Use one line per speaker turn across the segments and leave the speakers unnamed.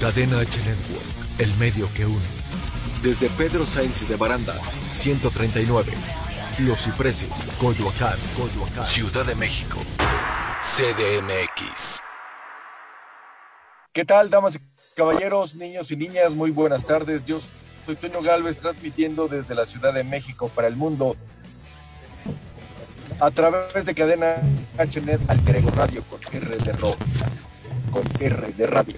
Cadena H Network, el medio que une. Desde Pedro Sainz de Baranda, 139. Los Cipreses, Coyoacán, Coyoacán. Ciudad de México. CDMX.
¿Qué tal, damas y caballeros, niños y niñas? Muy buenas tardes. Yo soy Toño Galvez transmitiendo desde la Ciudad de México para el mundo a través de cadena HNet Alter Radio con R de rock, con R de radio.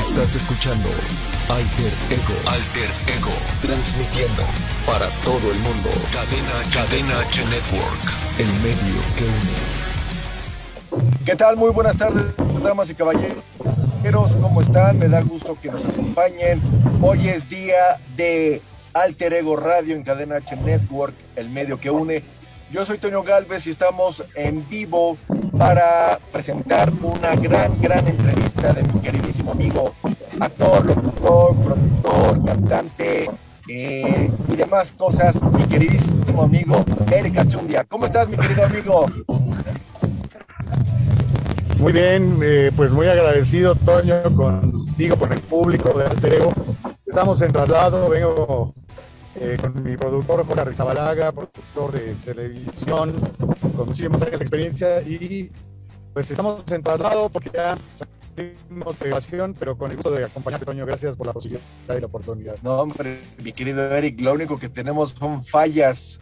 Estás escuchando Alter Ego, Alter Ego, transmitiendo para todo el mundo. Cadena, Cadena H Network, el medio que
une. ¿Qué tal? Muy buenas tardes, damas y caballeros. ¿Cómo están? Me da gusto que nos acompañen. Hoy es día de Alter Ego Radio en Cadena H Network, el medio que une. Yo soy Toño Galvez y estamos en vivo para presentar una gran, gran entrevista de mi queridísimo amigo, actor, locutor, productor, cantante eh, y demás cosas, mi queridísimo amigo Erika Chundia. ¿Cómo estás, mi querido amigo?
Muy bien, eh, pues muy agradecido, Toño, contigo, con el público de Alterego. Estamos en traslado, vengo eh, con mi productor Jorge Rizabalaga, productor de televisión, con muchísimos años de experiencia y pues estamos en traslado porque ya salimos de grabación, pero con el gusto de acompañarte, Toño. Gracias por la posibilidad y la oportunidad.
No, hombre, mi querido Eric, lo único que tenemos son fallas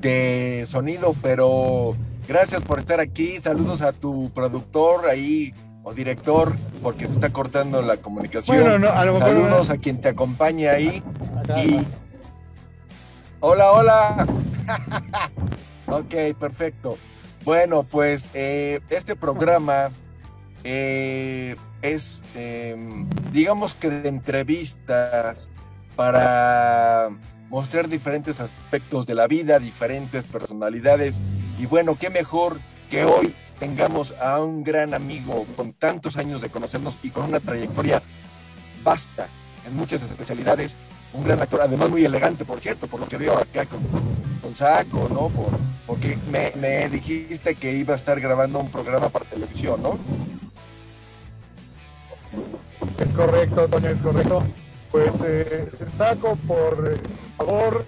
de sonido, pero Gracias por estar aquí. Saludos a tu productor ahí o director, porque se está cortando la comunicación. Saludos a quien te acompaña ahí. Y... Hola, hola. ok, perfecto. Bueno, pues eh, este programa eh, es, em, digamos que de entrevistas para mostrar diferentes aspectos de la vida, diferentes personalidades. Y bueno, qué mejor que hoy tengamos a un gran amigo con tantos años de conocernos y con una trayectoria vasta en muchas especialidades. Un gran actor, además muy elegante, por cierto, por lo que veo acá con, con saco, ¿no? Por, porque me, me dijiste que iba a estar grabando un programa para televisión, ¿no?
Es correcto, Toño, es correcto pues eh, saco por eh, favor.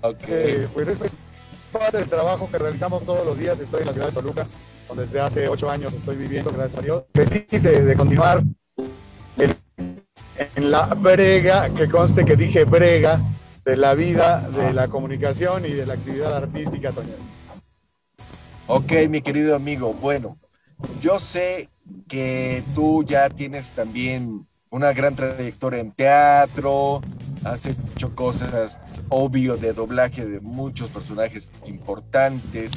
okay. pues es parte del trabajo que realizamos todos los días. Estoy en la ciudad de Toluca, donde desde hace ocho años estoy viviendo, gracias a Dios. Feliz de, continuar en, la brega, que conste que dije brega, de la vida, de la comunicación y de la actividad artística, Toño.
Ok, mi querido amigo. Bueno, yo sé que tú ya tienes también una gran trayectoria en teatro, has hecho cosas obvio de doblaje de muchos personajes importantes,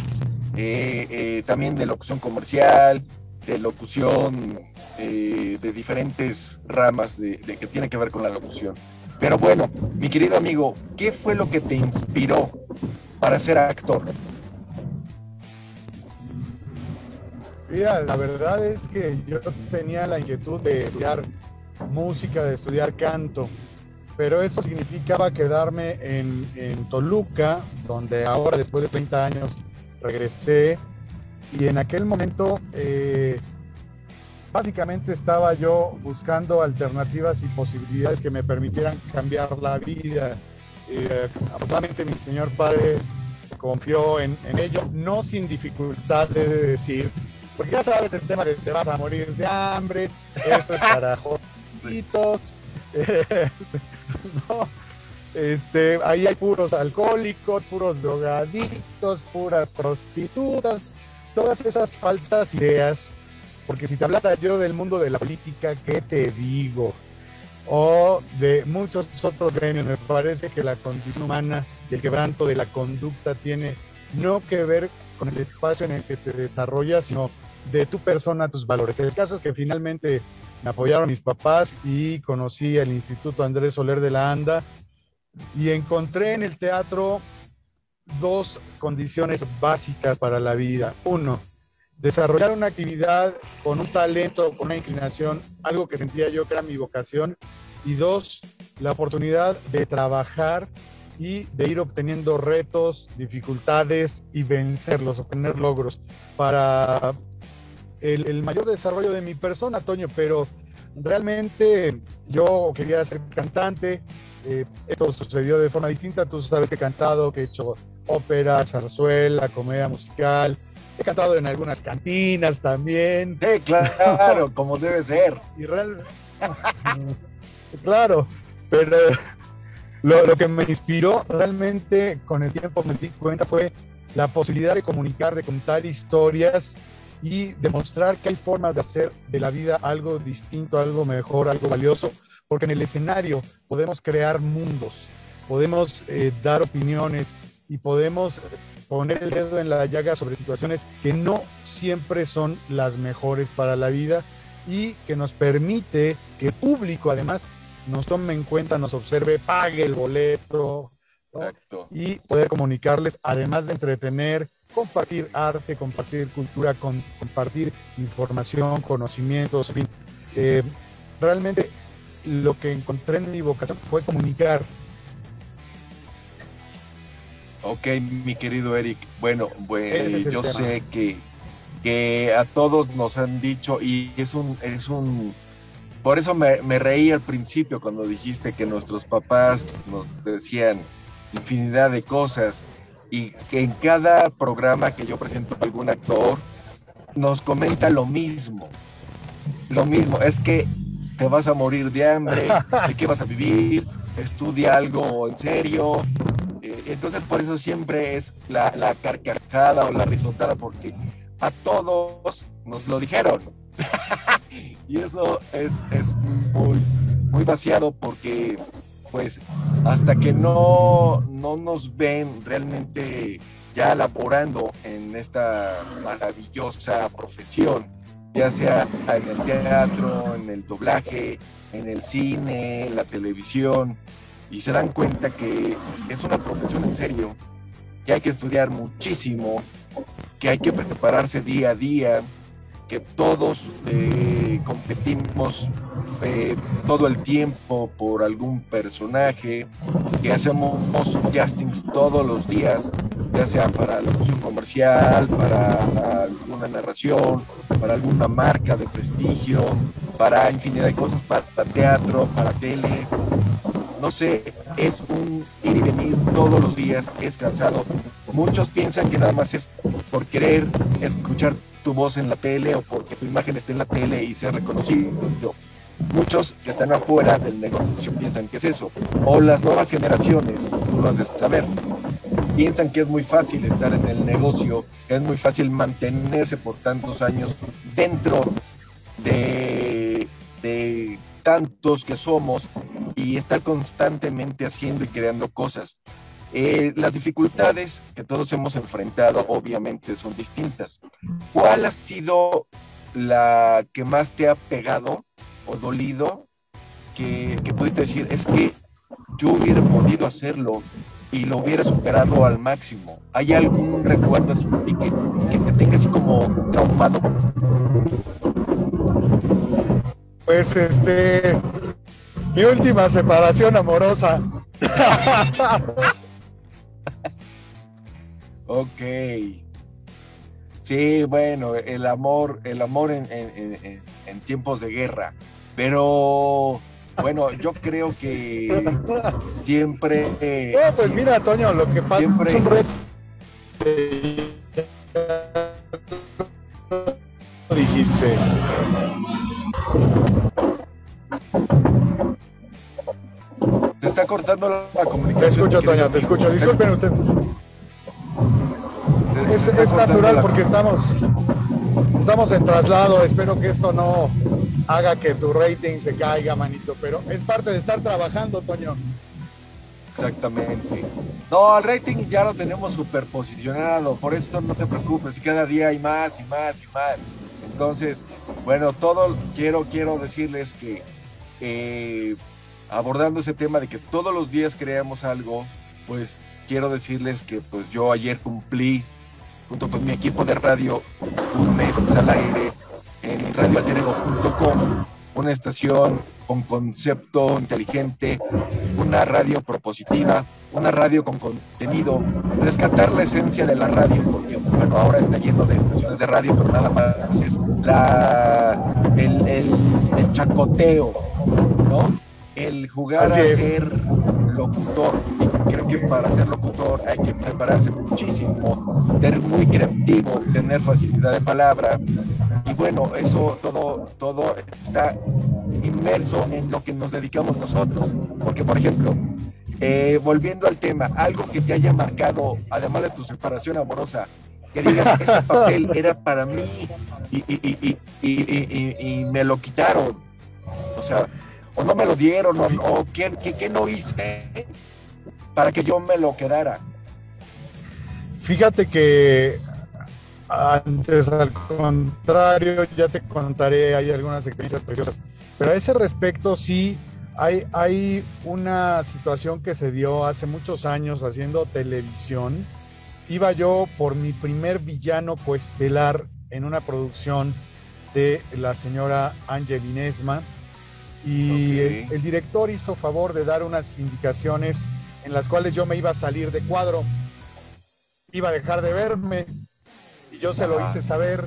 eh, eh, también de locución comercial, de locución eh, de diferentes ramas de, que tiene que ver con la locución. Pero bueno, mi querido amigo, ¿qué fue lo que te inspiró para ser actor?
Mira, la verdad es que yo tenía la inquietud de estudiar música, de estudiar canto, pero eso significaba quedarme en, Toluca, donde ahora después de 30 años regresé y en aquel momento eh, básicamente estaba yo buscando alternativas y posibilidades que me permitieran cambiar la vida. Eh, afortunadamente mi señor padre confió en, en ello, no sin dificultad de decir, porque ya sabes el tema de te vas a morir de hambre, eso es para jovencitos. no, este, ahí hay puros alcohólicos, puros drogadictos, puras prostitutas, todas esas falsas ideas. Porque si te hablara yo del mundo de la política, ¿qué te digo? O de muchos otros gremios, me parece que la condición humana y el quebranto de la conducta tiene no que ver con el espacio en el que te desarrollas, sino de tu persona, tus valores. El caso es que finalmente me apoyaron mis papás y conocí el Instituto Andrés Soler de la Anda y encontré en el teatro dos condiciones básicas para la vida. Uno, desarrollar una actividad con un talento, con una inclinación, algo que sentía yo que era mi vocación. Y dos, la oportunidad de trabajar y de ir obteniendo retos, dificultades y vencerlos, obtener logros para el, mayor desarrollo de mi persona, Toño, pero realmente yo quería ser cantante, eh, esto sucedió de forma distinta, tú sabes que he cantado, que he hecho ópera, zarzuela, comedia musical, he cantado en algunas cantinas también.
Sí, claro, como debe ser.
Y claro, pero lo, lo, que me inspiró realmente con el tiempo me di cuenta fue la posibilidad de comunicar, de contar historias y demostrar que hay formas de hacer de la vida algo distinto, algo mejor, algo valioso, porque en el escenario podemos crear mundos, podemos eh, dar opiniones y podemos poner el dedo en la llaga sobre situaciones que no siempre son las mejores para la vida y que nos permite que el público además nos tome en cuenta, nos observe, pague el boleto y poder comunicarles, además de entretener, compartir arte, compartir cultura, compartir información, conocimientos, en fin. Eh, realmente lo que encontré en mi vocación fue comunicar.
Ok, mi querido Eric. Bueno, pues, yo sé que, que a todos nos han dicho y es un, es un, por eso me, me reí al principio cuando dijiste que nuestros papás nos decían infinidad de cosas y que en cada programa que yo presento algún actor nos comenta lo mismo. Lo mismo, es que te vas a morir de hambre, de qué vas a vivir, estudia algo en serio. Eh, entonces por eso siempre es la, la carcajada o la risotada, porque a todos nos lo dijeron. y eso es, es muy, muy vaciado porque pues hasta que no, no nos ven realmente ya laborando en esta maravillosa profesión, ya sea en el teatro, en el doblaje, en el cine, en la televisión, y se dan cuenta que es una profesión en serio, que hay que estudiar muchísimo, que hay que prepararse día a día, que todos eh, competimos eh, todo el tiempo por algún personaje, que hacemos castings todos los días, ya sea para la función comercial, para alguna narración, para alguna marca de prestigio, para infinidad de cosas, para, teatro, para tele. No sé, es un ir y venir todos los días, es cansado. Muchos piensan que nada más es por querer escuchar tu voz en la tele o porque tu imagen esté en la tele y sea reconocido. Muchos que están afuera del negocio piensan que es eso. O las nuevas generaciones, tú lo has de saber, piensan que es muy fácil estar en el negocio, es muy fácil mantenerse por tantos años dentro de, de tantos que somos y estar constantemente haciendo y creando cosas. Eh, las dificultades que todos hemos enfrentado obviamente son distintas. ¿Cuál ha sido la que más te ha pegado o dolido que, pudiste decir, es que yo hubiera podido hacerlo y lo hubiera superado al máximo? ¿Hay algún recuerdo así que, que te tenga así como traumado?
Pues este, mi última separación amorosa.
Ok. Sí, bueno, el amor, el amor en, tiempos de guerra. Pero bueno, yo creo que siempre.
pues mira, Toño, lo que pasa siempre... es un reto. dijiste.
Te está cortando la, comunicación.
Te escucho, Toño, te escucho. Disculpen ustedes es, natural porque estamos, estamos en traslado. Espero que esto no haga que tu rating se caiga, manito, pero es parte de estar trabajando, Toño.
Exactamente. No, el rating ya lo tenemos superposicionado, por eso no te preocupes, cada día hay más y más y más. Entonces, bueno, todo quiero, quiero decirles que eh, abordando ese tema de que todos los días creamos algo, pues quiero decirles que pues yo ayer cumplí junto con mi equipo de radio un mes al aire en radioalterego.com, una estación con concepto inteligente, una radio propositiva, una radio con contenido, rescatar la esencia de la radio, porque bueno, ahora está lleno de estaciones de radio, pero nada más es la, el, el, chacoteo, ¿no? El jugar a ser locutor. Creo que para ser locutor hay que prepararse muchísimo, ser muy creativo, tener facilidad de palabra. Y bueno, eso todo, todo está inmerso en lo que nos dedicamos nosotros. Porque, por ejemplo, eh, volviendo al tema, algo que te haya marcado, además de tu separación amorosa, que digas, ese papel era para mí y, me lo quitaron. O sea, o no me lo dieron, o, o ¿qué, qué, no hice para que yo me lo quedara.
Fíjate que antes, al contrario, ya te contaré, hay algunas experiencias preciosas. Pero a ese respecto, sí, hay, hay una situación que se dio hace muchos años haciendo televisión. Iba yo por mi primer villano coestelar en una producción de la señora Angelinesma y el, director hizo favor de dar unas indicaciones en las cuales yo me iba a salir de cuadro, iba a dejar de verme y yo se lo hice saber.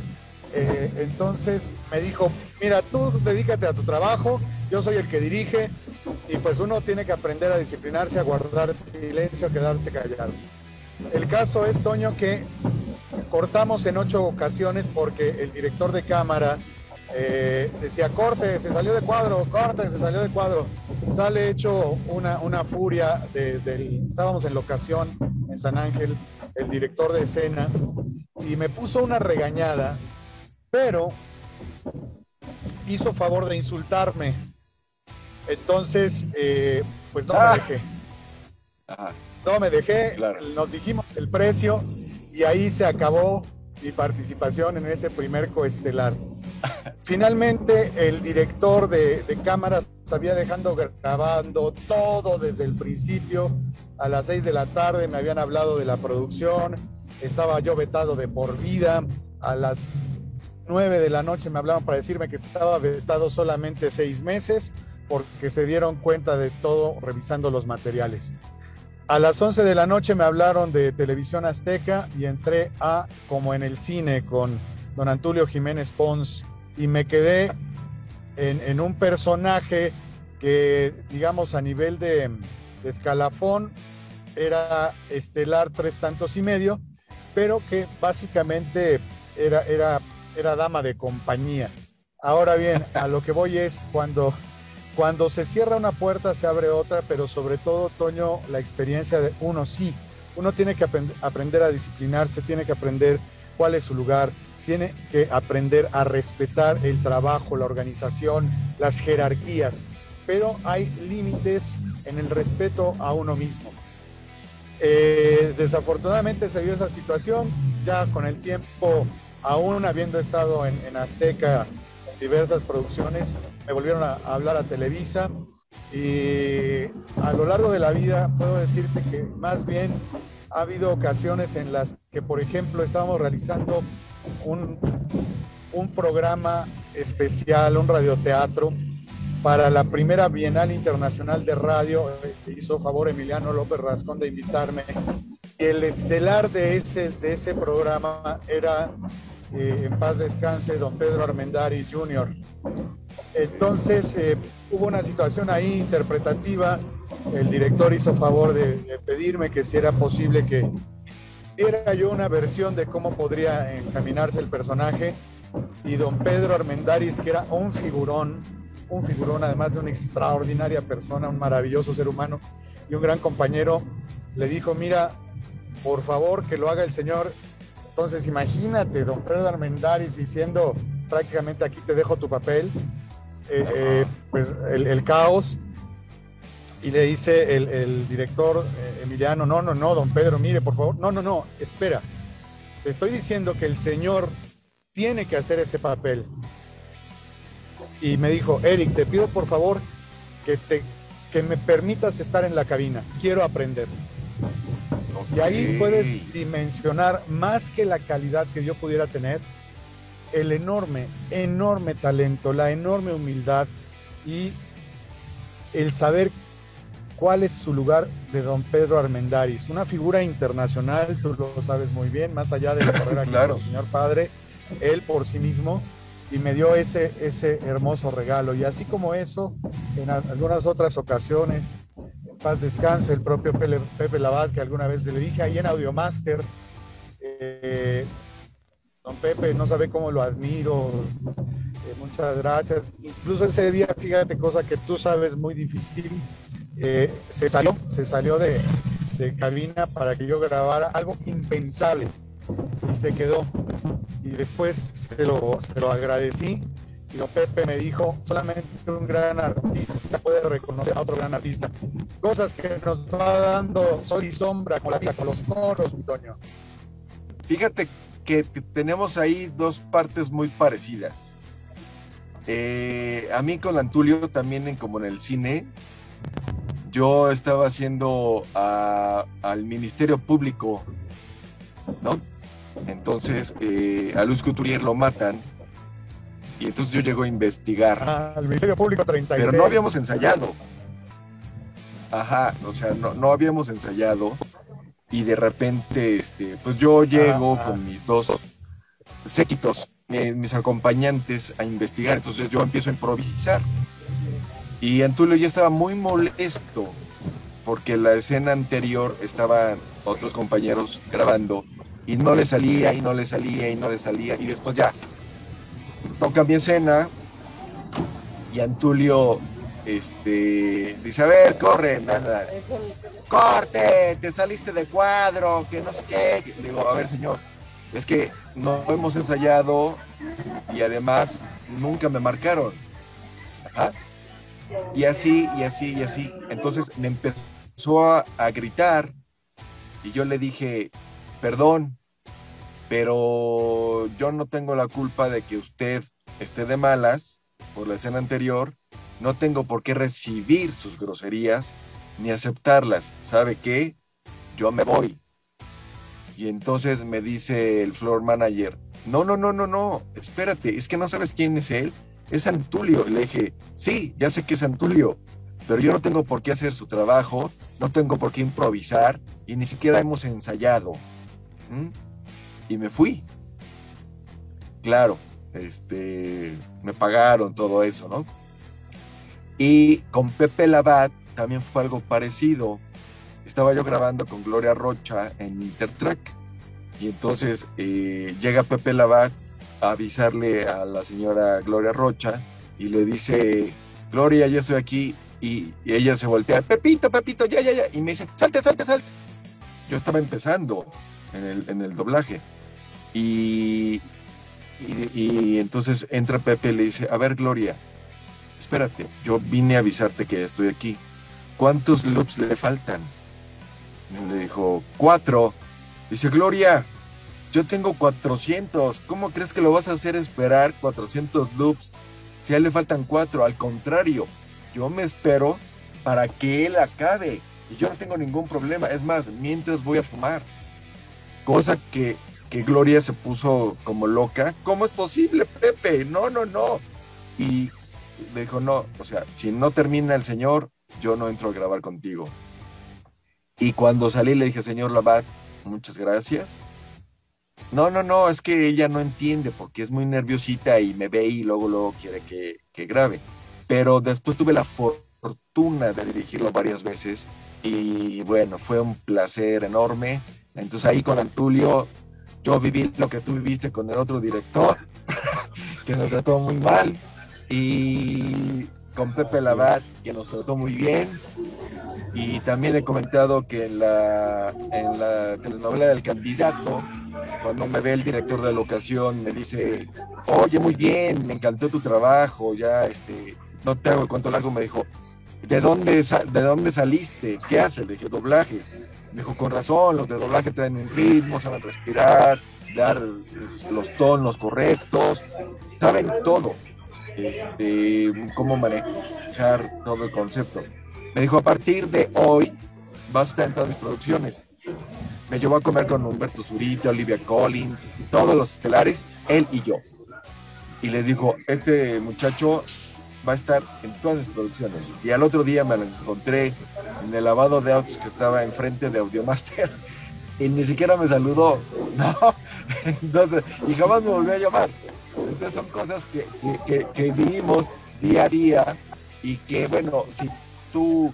Eh, entonces me dijo, mira, tú dedícate a tu trabajo, yo soy el que dirige y pues uno tiene que aprender a disciplinarse, a guardar silencio, a quedarse callado. El caso es, Toño, que cortamos en ocho ocasiones porque el director de cámara eh, decía, corte, se salió de cuadro, corte, se salió de cuadro. Sale hecho una, una furia, de, estábamos en locación en San Ángel, el director de escena, y me puso una regañada, pero hizo favor de insultarme. Entonces, eh, pues no me ah. dejé. No me dejé, nos dijimos el precio y ahí se acabó mi participación en ese primer coestelar. Finalmente, el director de, de cámaras había dejando grabando todo desde el principio. A las seis de la tarde me habían hablado de la producción, estaba yo vetado de por vida. A las 9 de la noche me hablaron para decirme que estaba vetado solamente seis meses porque se dieron cuenta de todo revisando los materiales. A las 11 de la noche me hablaron de Televisión Azteca y entré a como en el cine con don Antulio Jiménez Pons y me quedé en, un personaje que, digamos, a nivel de, de escalafón era estelar tres tantos y medio, pero que básicamente era, era era dama de compañía. Ahora bien, a lo que voy es cuando, cuando se cierra una puerta se abre otra, pero sobre todo, Toño, la experiencia de uno sí. Uno tiene que aprender a disciplinarse, tiene que aprender cuál es su lugar, tiene que aprender a respetar el trabajo, la organización, las jerarquías, pero hay límites en el respeto a uno mismo. Eh, desafortunadamente se dio esa situación, ya con el tiempo aún habiendo estado en, Azteca diversas producciones, me volvieron a, hablar a Televisa y a lo largo de la vida puedo decirte que más bien ha habido ocasiones en las que, por ejemplo, estábamos realizando un, un programa especial, un radioteatro, para la primera Bienal Internacional de Radio. Hizo favor Emiliano López Rascón de invitarme. El estelar de ese, de ese programa era eh, en paz descanse, don Pedro Armendáriz Jr. Entonces eh, hubo una situación ahí interpretativa, el director hizo favor de, pedirme que si era posible que diera yo una versión de cómo podría encaminarse el personaje y don Pedro Armendáriz, que era un figurón, un figurón además de una extraordinaria persona, un maravilloso ser humano y un gran compañero, le dijo, mira, por favor que lo haga el señor entonces, imagínate, don Pedro Armendáriz diciendo prácticamente aquí te dejo tu papel, eh, eh, pues el, caos. Y le dice el, director eh, Emiliano, no, no, no, don Pedro, mire, por favor, no, no, no, espera, te estoy diciendo que el señor tiene que hacer ese papel. Y me dijo, Eric, te pido por favor que, te, que me permitas estar en la cabina, quiero aprender. Y ahí puedes dimensionar más que la calidad que yo pudiera tener, el enorme, enorme talento, la enorme humildad y el saber cuál es su lugar de don Pedro Armendáriz, una figura internacional, tú lo sabes muy bien, más allá de la carrera
claro.
que señor padre, él por sí mismo, y me dio ese, ese hermoso regalo. Y así como eso, en algunas otras ocasiones, paz descanse, el propio Pepe, Labad, que alguna vez le dije ahí en Audiomaster, eh, don Pepe, no sabe cómo lo admiro, eh, muchas gracias. Incluso ese día, fíjate, cosa que tú sabes muy difícil, eh, se salió, se salió de, de cabina para que yo grabara algo impensable y se quedó. Y después se lo, se lo agradecí don Pepe me dijo, solamente un gran artista puede reconocer a otro gran artista. Cosas que nos va dando sol y sombra con la vida, con los coros, Antonio.
Fíjate que tenemos ahí dos partes muy parecidas. Eh, a mí con Antulio también en, como en el cine, yo estaba haciendo al Ministerio Público, ¿no? Entonces eh, a Luz Couturier lo matan y entonces yo llego a investigar.
Ah, al Ministerio Público 36.
Pero no habíamos ensayado. Ajá, o sea, no, no habíamos ensayado y de repente, este, pues yo llego
Ah,
con mis dos séquitos, eh, mis acompañantes a investigar, entonces yo empiezo a improvisar. Y Antulio ya estaba muy molesto porque la escena anterior estaban otros compañeros grabando y no le salía y no le salía y no le salía y después ya toca mi escena y Antulio este dice a ver corre nada corte te saliste de cuadro que no sé qué digo a ver señor es que no hemos ensayado y además nunca me marcaron y así y así y así. Entonces me empezó a gritar y yo le dije perdón pero yo no tengo la culpa de que usted esté de malas por la escena anterior, no tengo por qué recibir sus groserías ni aceptarlas. ¿Sabe qué? Yo me voy. Y entonces me dice el floor manager, no, no, no, no, no, espérate, es que no sabes quién es él, es Antulio. Y le dije, sí, ya sé que es Antulio, pero yo no tengo por qué hacer su trabajo, no tengo por qué improvisar y ni siquiera hemos ensayado. ¿Mm? Y me fui. Claro, este, me pagaron todo eso, ¿no? Y con Pepe Labat también fue algo parecido. Estaba yo grabando con Gloria Rocha en Intertrack y entonces eh, llega Pepe Labat a avisarle a la señora Gloria Rocha y le dice, Gloria, ya estoy aquí y, ella se voltea, Pepito, Pepito, ya, ya, ya, y me dice, salte, salte, salte. Yo estaba empezando en el, en el doblaje. Y, y, entonces entra Pepe y le dice, a ver Gloria, espérate, yo vine a avisarte que estoy aquí. ¿Cuántos loops le faltan? Le dijo, cuatro. Dice, Gloria, yo tengo 400. ¿Cómo crees que lo vas a hacer esperar 400 loops? Si a él le faltan cuatro, al contrario, yo me espero para que él acabe. Y yo no tengo ningún problema. Es más, mientras voy a fumar. Cosa que Gloria se puso como loca. ¿Cómo es posible, Pepe? No, no, no. Y le dijo, no, o sea, si no termina el señor, yo no entro a grabar contigo. Y cuando salí le dije, señor Labat, muchas gracias. No, no, no, es que ella no entiende porque es muy nerviosita y me ve y luego, luego quiere que, que grabe. Pero después tuve la fortuna de dirigirlo varias veces y bueno, fue un placer enorme. Entonces ahí con Antulio yo viví lo que tú viviste con el otro director, que nos trató muy mal, y con Pepe Labat, que nos trató muy bien, y también he comentado que en la, en la telenovela del candidato, cuando me ve el director de la ocasión, me dice, oye, muy bien, me encantó tu trabajo, ya, este, no te hago el cuento largo, me dijo, ¿de dónde, de dónde saliste? ¿Qué haces? Le dije, doblaje. Me dijo, con razón, los de doblaje traen un ritmo, saben respirar, dar los tonos correctos, saben todo, este, cómo manejar todo el concepto. Me dijo, a partir de hoy vas a estar en todas mis producciones. Me llevó a comer con Humberto Zurita, Olivia Collins, todos los estelares, él y yo. Y les dijo, este muchacho va a estar en todas mis producciones. Y al otro día me lo encontré en el lavado de autos que estaba enfrente de Audiomaster y ni siquiera me saludó, ¿no? Entonces, y jamás me volvió a llamar. Entonces son cosas que, que, que vivimos día a día y que, bueno, si tú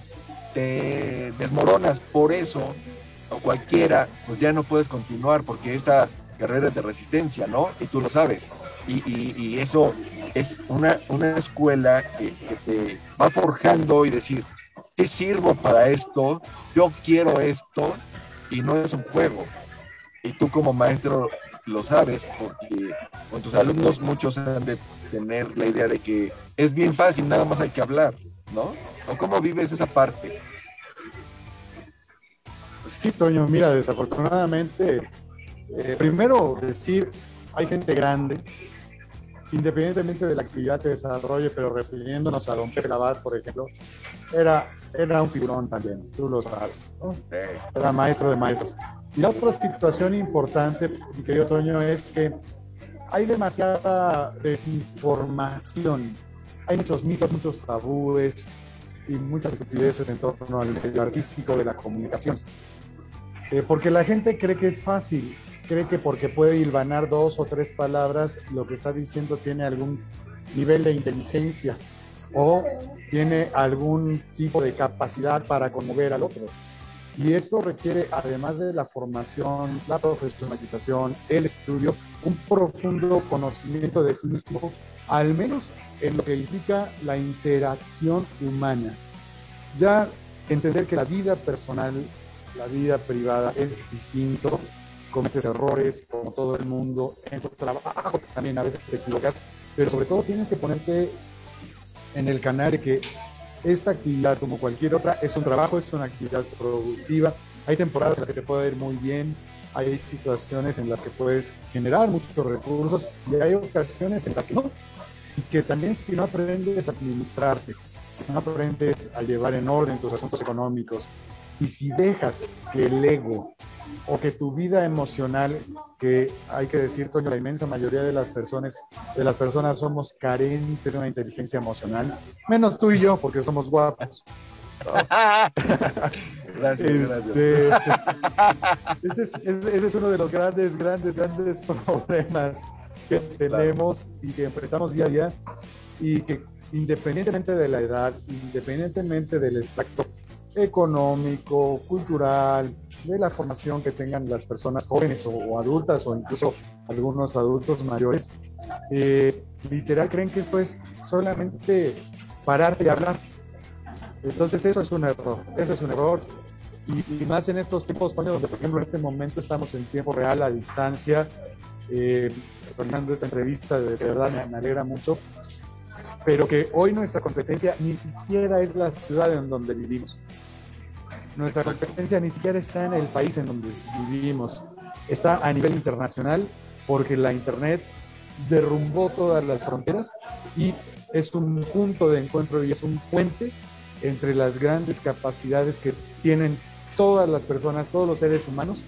te desmoronas por eso, o cualquiera, pues ya no puedes continuar porque esta carrera es de resistencia, ¿no? Y tú lo sabes. Y, eso es una, una escuela que, te va forjando y decir, ¿qué sirvo para esto? Yo quiero esto y no es un juego. Y tú como maestro lo sabes porque con tus alumnos muchos han de tener la idea de que es bien fácil, nada más hay que hablar, ¿no? ¿O cómo vives esa parte?
Sí, Toño, mira, desafortunadamente, eh, primero decir, hay gente grande, independientemente de la actividad que desarrolle, pero refiriéndonos a Don Pepe Labat, por ejemplo, era, era un figurón también, tú lo sabes, era maestro de maestros. Y la otra situación importante, mi querido Toño, es que hay demasiada desinformación, hay muchos mitos, muchos tabúes y muchas estupideces en torno al medio artístico de la comunicación. Eh, porque la gente cree que es fácil, cree que porque puede hilvanar dos o tres palabras, lo que está diciendo tiene algún nivel de inteligencia o tiene algún tipo de capacidad para conmover al otro. Y esto requiere, además de la formación, la profesionalización, el estudio, un profundo conocimiento de sí mismo, al menos en lo que implica la interacción humana. Ya entender que la vida personal la vida privada es distinto, cometes errores como todo el mundo, en tu trabajo también a veces te equivocas, pero sobre todo tienes que ponerte en el canal de que esta actividad, como cualquier otra, es un trabajo, es una actividad productiva. Hay temporadas en las que te puede ir muy bien, hay situaciones en las que puedes generar muchos recursos y hay ocasiones en las que no. Y que también si no aprendes a administrarte, si no aprendes a llevar en orden tus asuntos económicos, y si dejas que el ego o que tu vida emocional, que hay que decir, Toño, la inmensa mayoría de las personas, de las personas somos carentes de una inteligencia emocional, menos tú y yo, porque somos guapos.
gracias,
este, Ese, es, ese, es, uno de los grandes, grandes, grandes problemas que tenemos y que enfrentamos día a día y que independientemente de la edad, independientemente del extracto económico, cultural, de la formación que tengan las personas jóvenes o, adultas o incluso algunos adultos mayores, eh, literal creen que esto es solamente pararte y hablar. Entonces eso es un error, eso es un error. Y, más en estos tiempos, donde por ejemplo en este momento estamos en tiempo real, a distancia, eh, realizando esta entrevista, de, verdad me alegra mucho, pero que hoy nuestra competencia ni siquiera es la ciudad en donde vivimos. Nuestra competencia ni siquiera está en el país en donde vivimos, está a nivel internacional porque la Internet derrumbó todas las fronteras y es un punto de encuentro y es un puente entre las grandes capacidades que tienen todas las personas, todos los seres humanos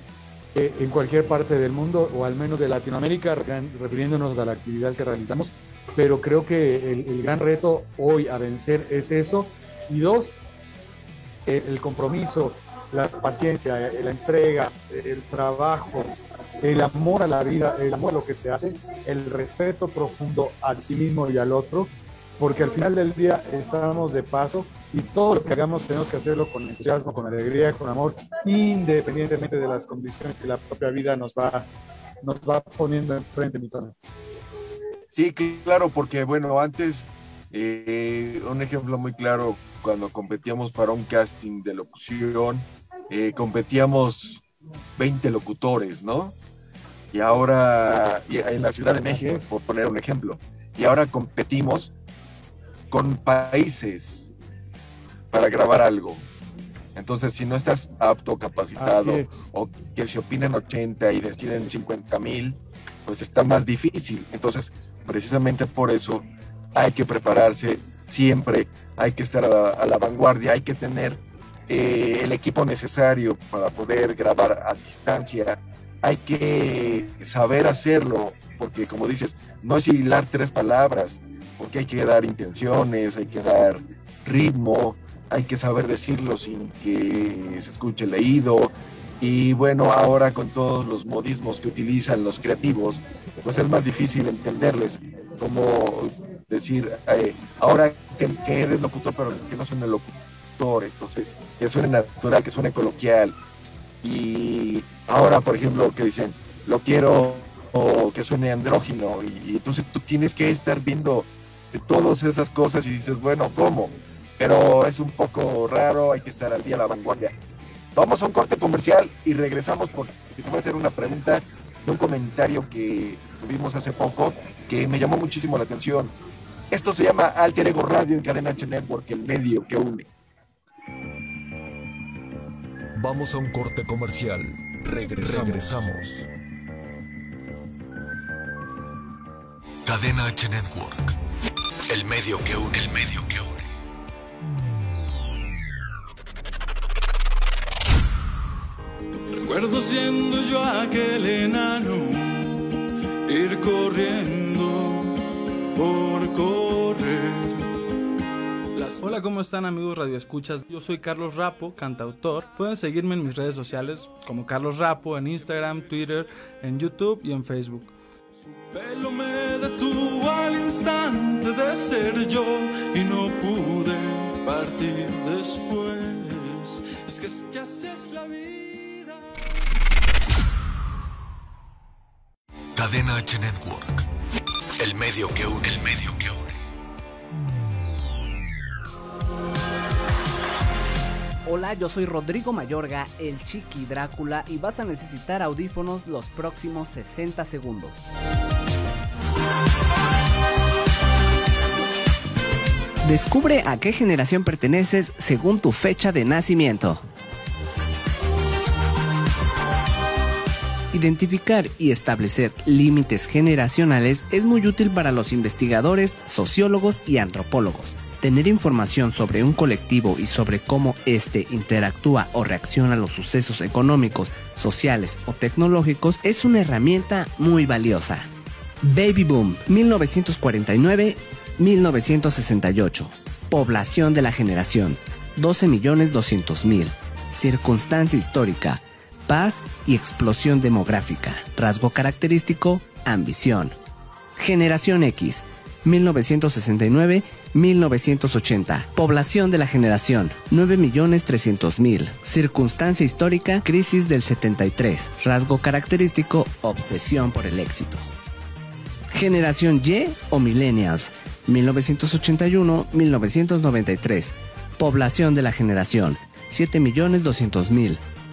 eh, en cualquier parte del mundo o al menos de Latinoamérica, refiriéndonos a la actividad que realizamos. Pero creo que el, el gran reto hoy a vencer es eso. Y dos, el compromiso, la paciencia, la entrega, el trabajo, el amor a la vida, el amor a lo que se hace, el respeto profundo a sí mismo y al otro, porque al final del día estamos de paso y todo lo que hagamos tenemos que hacerlo con entusiasmo, con alegría, con amor, independientemente de las condiciones que la propia vida nos va, nos va poniendo enfrente, mi tono.
Sí, claro, porque bueno, antes eh, un ejemplo muy claro, cuando competíamos para un casting de locución, eh, competíamos 20 locutores, ¿no? Y ahora, en la Ciudad de México, por poner un ejemplo, y ahora competimos con países para grabar algo. Entonces, si no estás apto, capacitado, o que se opinen 80 y deciden 50 mil, pues está más difícil. Entonces, precisamente por eso hay que prepararse siempre, hay que estar a, la vanguardia, hay que tener eh, el equipo necesario para poder grabar a distancia, hay que saber hacerlo, porque como dices, no es hilar tres palabras, porque hay que dar intenciones, hay que dar ritmo, hay que saber decirlo sin que se escuche leído. Y bueno, ahora con todos los modismos que utilizan los creativos, pues es más difícil entenderles. Como decir, eh, ahora que, que, eres locutor, pero que no suene locutor, entonces que suene natural, que suene coloquial. Y ahora, por ejemplo, que dicen, lo quiero o que suene andrógino, y, y entonces tú tienes que estar viendo todas esas cosas y dices, bueno, ¿cómo? Pero es un poco raro, hay que estar al día a la vanguardia. Vamos a un corte comercial y regresamos porque te voy a hacer una pregunta de un comentario que tuvimos hace poco que me llamó muchísimo la atención. Esto se llama Alter Ego Radio en Cadena H Network, el medio que une.
Vamos a un corte comercial. Regresamos. Regresamos. Cadena H Network. El medio que une, el medio que une.
Recuerdo siendo yo aquel enano, ir corriendo por correr.
Hola, ¿cómo están amigos Radio Escuchas? Yo soy Carlos Rapo, cantautor. Pueden seguirme en mis redes sociales como Carlos Rapo en Instagram, Twitter, en YouTube y en Facebook.
Su pelo me detuvo al instante de ser yo y no pude partir después. Es que es que así es la vida.
Cadena H Network. El medio que une, el medio que une.
Hola, yo soy Rodrigo Mayorga, el Chiqui Drácula, y vas a necesitar audífonos los próximos 60 segundos. Descubre a qué generación perteneces según tu fecha de nacimiento. Identificar y establecer límites generacionales es muy útil para los investigadores, sociólogos y antropólogos. Tener información sobre un colectivo y sobre cómo éste interactúa o reacciona a los sucesos económicos, sociales o tecnológicos es una herramienta muy valiosa. Baby Boom 1949-1968. Población de la generación 12.200.000. Circunstancia histórica. Paz y explosión demográfica. Rasgo característico, ambición. Generación X 1969-1980. Población de la generación, 9.300.000. Circunstancia histórica, crisis del 73. Rasgo característico, obsesión por el éxito. Generación Y o Millennials, 1981-1993. Población de la generación, 7.200.000.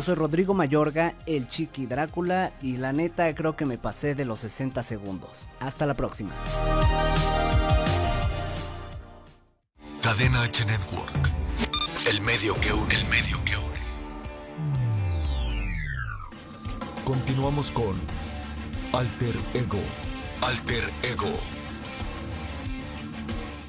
Yo soy Rodrigo Mayorga, el Chiqui Drácula, y la neta creo que me pasé de los 60 segundos. Hasta la próxima.
Cadena H Network. El medio que une, el medio que une. Continuamos con Alter Ego. Alter Ego.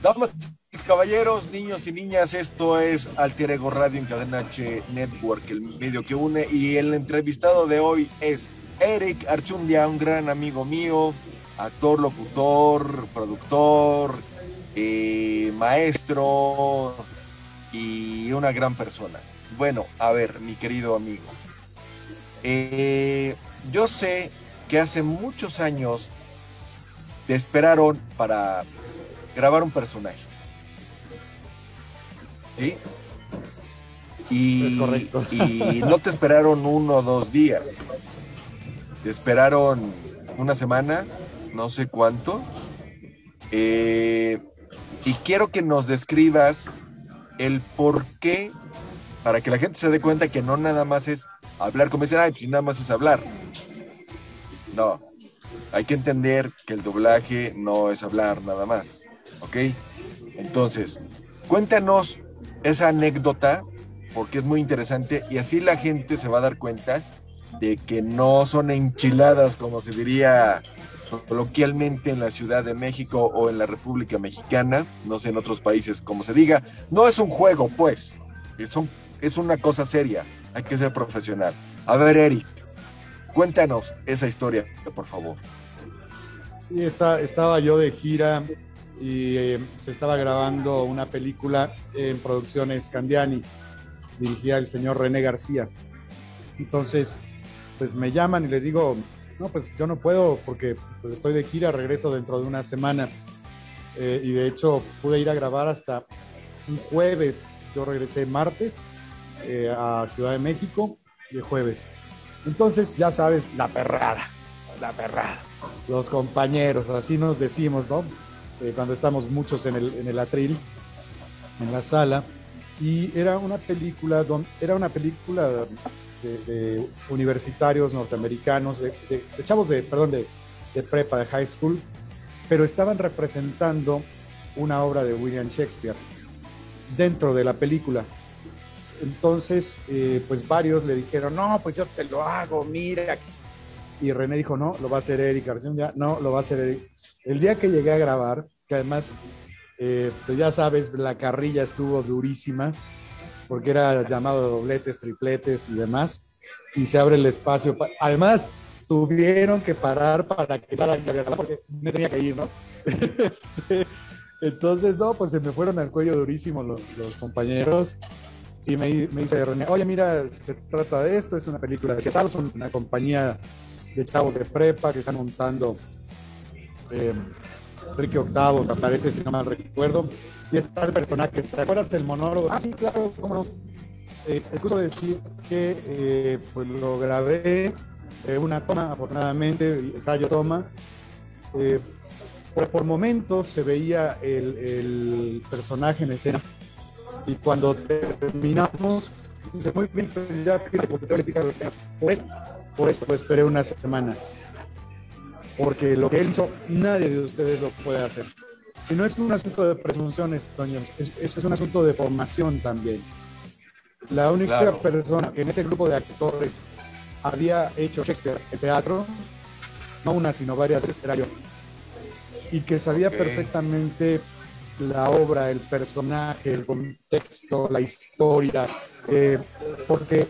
Damas caballeros, niños y niñas, esto es Alter Ego Radio en Cadena H Network, el medio que une. Y el entrevistado de hoy es Eric Archundia, un gran amigo mío, actor, locutor, productor, eh, maestro y una gran persona. Bueno, a ver, mi querido amigo. Eh, yo sé que hace muchos años te esperaron para grabar un personaje. ¿Sí? Y,
Es correcto.
y no te esperaron uno o dos días. Te esperaron una semana, no sé cuánto. Eh, y quiero que nos describas el por qué, para que la gente se dé cuenta que no nada más es hablar, como dicen, ay, pues nada más es hablar. No. hay que entender que el doblaje no es hablar nada más, ¿ok? Entonces, cuéntanos esa anécdota, porque es muy interesante, y así la gente se va a dar cuenta de que no son enchiladas, como se diría coloquialmente en la Ciudad de México o en la República Mexicana, no sé en otros países como se diga, no es un juego, pues, es, es una cosa seria, hay que ser profesional. A ver, Eric, cuéntanos esa historia, por favor.
Sí, está, estaba yo de gira y eh, se estaba grabando una película en producciones Candiani, dirigida el señor René García. Entonces, pues me llaman y les digo, no, pues yo no puedo porque pues estoy de gira, regreso dentro de una semana. Eh, y de hecho pude ir a grabar hasta un jueves. Yo regresé martes eh, a Ciudad de México y el jueves. Entonces, ya sabes, la perrada, la perrada. Los compañeros, así nos decimos, ¿no? Eh, cuando estamos muchos en el, en el atril, en la sala. Y era una película, don, era una película de, universitarios norteamericanos, de, chavos de, perdón, de, prepa, de high school, pero estaban representando una obra de William Shakespeare dentro de la película. Entonces, eh, pues varios le dijeron, no, pues yo te lo hago, mira. Y René dijo, no, lo va a hacer Eric ya no, lo va a hacer Eric. El día que llegué a grabar, que además, eh, pues ya sabes, la carrilla estuvo durísima, porque era llamado dobletes, tripletes y demás, y se abre el espacio. Además, tuvieron que parar para que porque me tenía que ir, ¿no? Este, entonces, no, pues se me fueron al cuello durísimo los, compañeros y me, dice René, oye, mira, se trata de esto, es una película de son una compañía de chavos de prepa que están montando eh, Enrique Octavo, me parece, si no mal recuerdo, y está el personaje. ¿Te acuerdas del monólogo? Ah, sí, claro, cómo no. Eh, decir que eh, pues lo grabé eh, una toma, afortunadamente, ensayo toma. Eh, por, momentos se veía el, personaje en escena y cuando terminamos, dice muy bien, ya por eso, por eso pues, esperé una semana. Porque lo que él hizo, nadie de ustedes lo puede hacer. Y no es un asunto de presunciones, Toño, es, es un asunto de formación también. La única persona que en ese grupo de actores había hecho Shakespeare en teatro, no una, sino varias veces, era yo. Y que sabía perfectamente la obra, el personaje, el contexto, la historia, eh, porque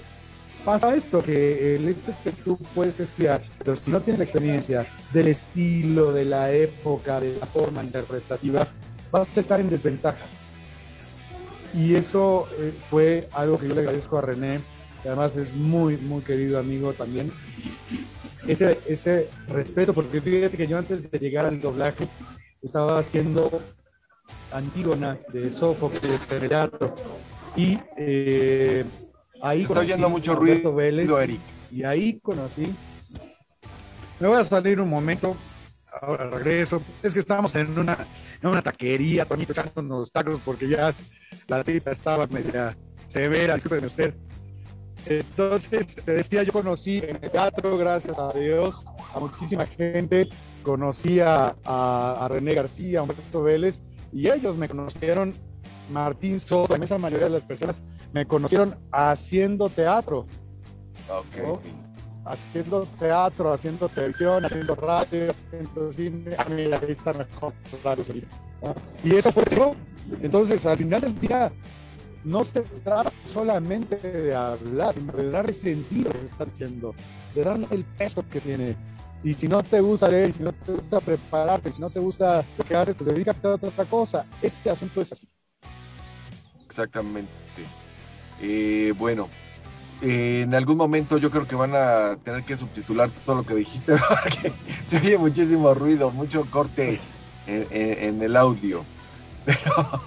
pasa esto, que el hecho es que tú puedes estudiar, pero si no tienes la experiencia del estilo, de la época, de la forma interpretativa, vas a estar en desventaja. Y eso eh, fue algo que yo le agradezco a René, que además es muy, muy querido amigo también. Ese, ese respeto, porque fíjate que yo antes de llegar al doblaje estaba haciendo Antígona de Sófocles de teatro y eh, Ahí
Está oyendo mucho ruido,
Vélez, Eric. Y ahí conocí. Me voy a salir un momento. Ahora regreso. Es que estábamos en una, en una taquería, Toñito, echando unos tacos porque ya la tripa estaba media severa, discúlpeme usted. Entonces, te decía, yo conocí en el teatro, gracias a Dios, a muchísima gente. Conocí a, a, René García, a Humberto Vélez, y ellos me conocieron Martín Soto, en esa mayoría de las personas me conocieron haciendo teatro. Haciendo teatro, haciendo televisión, haciendo radio, haciendo cine. Ah, mira, ahí está mejor radio Y eso fue todo. Entonces, al final del día, no se trata solamente de hablar, sino de darle sentido a lo que está diciendo, de darle el peso que tiene. Y si no te gusta leer, si no te gusta prepararte, si no te gusta lo que haces, pues dedícate a otra cosa. Este asunto es así.
Exactamente. Eh, bueno, eh, en algún momento yo creo que van a tener que subtitular todo lo que dijiste porque se oye muchísimo ruido, mucho corte en, el audio. Pero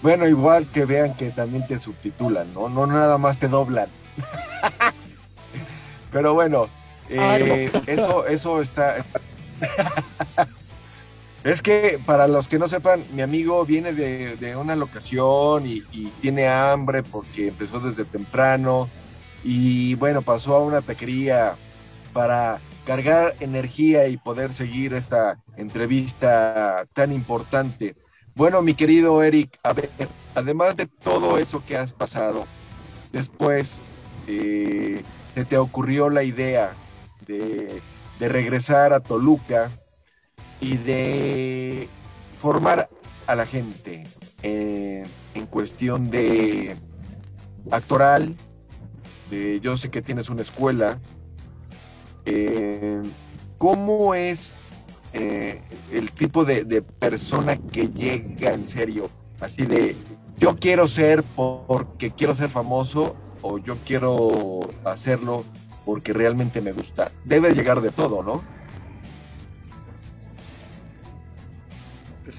bueno, igual que vean que también te subtitulan, ¿no? No nada más te doblan. Pero bueno, eh, eso, eso está es que para los que no sepan, mi amigo viene de, una locación y, tiene hambre porque empezó desde temprano y bueno, pasó a una taquería para cargar energía y poder seguir esta entrevista tan importante. Bueno, mi querido Eric, a ver, además de todo eso que has pasado, después eh, se te ocurrió la idea de, de regresar a Toluca y de formar a la gente eh, en cuestión de actoral. De, yo sé que tienes una escuela. Eh, ¿Cómo es eh, el tipo de, de, persona que llega en serio? Así de, yo quiero ser porque quiero ser famoso o yo quiero hacerlo porque realmente me gusta. Debe llegar de todo, ¿no?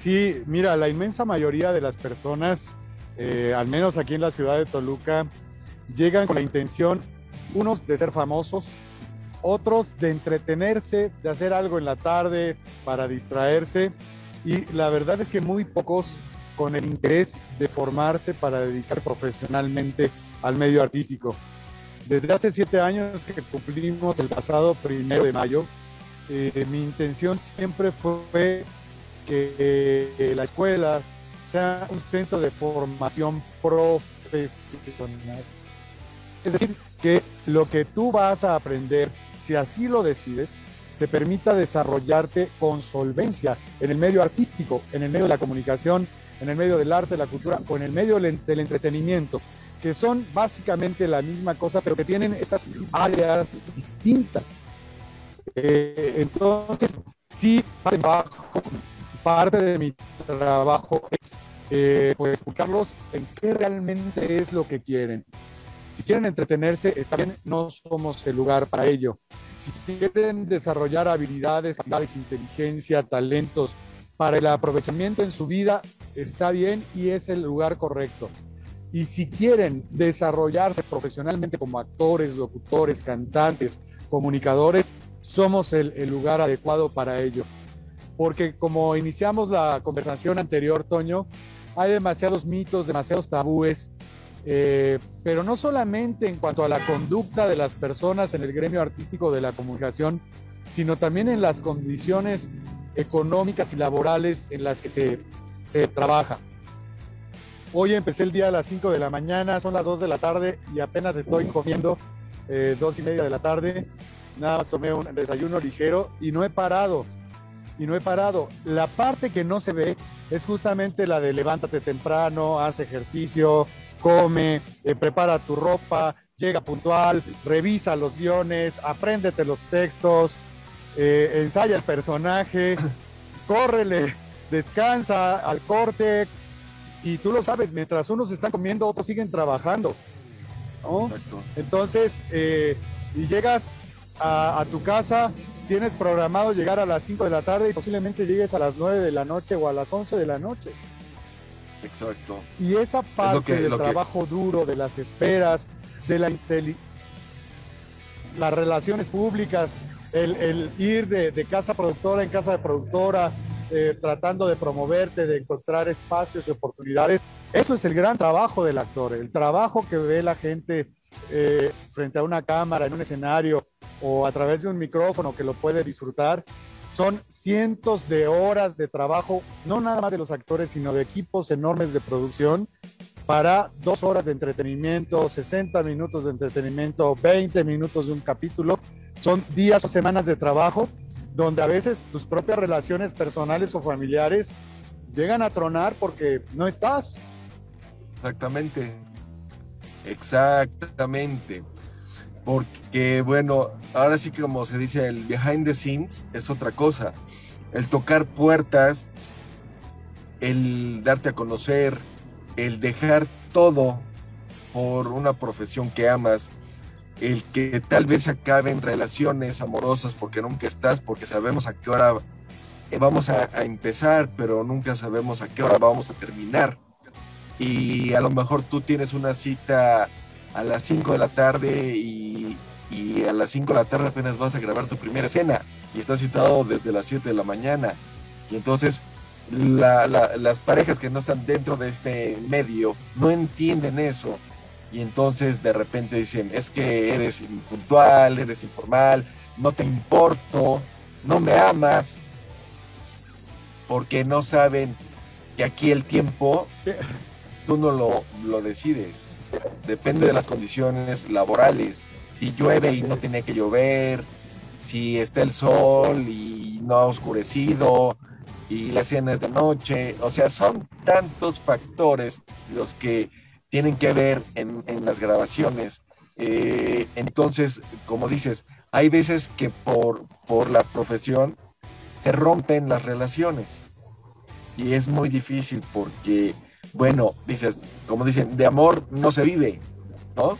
Sí, mira, la inmensa mayoría de las personas, eh, al menos aquí en la ciudad de Toluca, llegan con la intención, unos de ser famosos, otros de entretenerse, de hacer algo en la tarde para distraerse y la verdad es que muy pocos con el interés de formarse para dedicar profesionalmente al medio artístico. Desde hace siete años que cumplimos el pasado primero de mayo, eh, mi intención siempre fue que eh, la escuela sea un centro de formación profesional. Es decir, que lo que tú vas a aprender, si así lo decides, te permita desarrollarte con solvencia en el medio artístico, en el medio de la comunicación, en el medio del arte, la cultura o en el medio del, del entretenimiento, que son básicamente la misma cosa, pero que tienen estas áreas distintas. Eh, entonces, sí, bajo parte de mi trabajo es eh, pues buscarlos en qué realmente es lo que quieren. Si quieren entretenerse, está bien, no somos el lugar para ello. Si quieren desarrollar habilidades, capacidades, inteligencia, talentos para el aprovechamiento en su vida, está bien y es el lugar correcto. Y si quieren desarrollarse profesionalmente como actores, locutores, cantantes, comunicadores, somos el, el lugar adecuado para ello porque como iniciamos la conversación anterior, Toño, hay demasiados mitos, demasiados tabúes, eh, pero no solamente en cuanto a la conducta de las personas en el gremio artístico de la comunicación, sino también en las condiciones económicas y laborales en las que se, se trabaja. Hoy empecé el día a las 5 de la mañana, son las 2 de la tarde y apenas estoy comiendo eh, dos y media de la tarde. Nada más tomé un desayuno ligero y no he parado y no he parado. La parte que no se ve es justamente la de levántate temprano, haz ejercicio, come, eh, prepara tu ropa, llega puntual, revisa los guiones, apréndete los textos, eh, ensaya el personaje, córrele, descansa al corte. Y tú lo sabes, mientras unos están comiendo, otros siguen trabajando. ¿no? Entonces, eh, y llegas a, a tu casa tienes programado llegar a las 5 de la tarde y posiblemente llegues a las 9 de la noche o a las 11 de la noche.
Exacto.
Y esa parte que, del trabajo que... duro, de las esperas, de la las relaciones públicas, el, el ir de, de, casa productora en casa de productora, eh, tratando de promoverte, de encontrar espacios y oportunidades, eso es el gran trabajo del actor, el trabajo que ve la gente eh, frente a una cámara, en un escenario o a través de un micrófono que lo puede disfrutar. Son cientos de horas de trabajo, no nada más de los actores, sino de equipos enormes de producción para dos horas de entretenimiento, 60 minutos de entretenimiento, 20 minutos de un capítulo. Son días o semanas de trabajo donde a veces tus propias relaciones personales o familiares llegan a tronar porque no estás.
Exactamente. Exactamente. Porque, bueno, ahora sí que como se dice, el behind the scenes es otra cosa. El tocar puertas, el darte a conocer, el dejar todo por una profesión que amas, el que tal vez acaben relaciones amorosas porque nunca estás, porque sabemos a qué hora vamos a, a empezar, pero nunca sabemos a qué hora vamos a terminar y a lo mejor tú tienes una cita a las 5 de la tarde y, y, a las 5 de la tarde apenas vas a grabar tu primera escena y estás citado desde las 7 de la mañana. Y entonces la, la, las parejas que no están dentro de este medio no entienden eso. Y entonces de repente dicen, es que eres impuntual, eres informal, no te importo, no me amas, porque no saben que aquí el tiempo tú no lo, lo decides, depende de las condiciones laborales, si llueve y no tiene que llover, si está el sol y no ha oscurecido, y la cena es de noche, o sea, son tantos factores los que tienen que ver en, las grabaciones. Eh, entonces, como dices, hay veces que por, por la profesión se rompen las relaciones. Y es muy difícil porque, bueno, dices, como dicen, de amor no se vive, ¿no?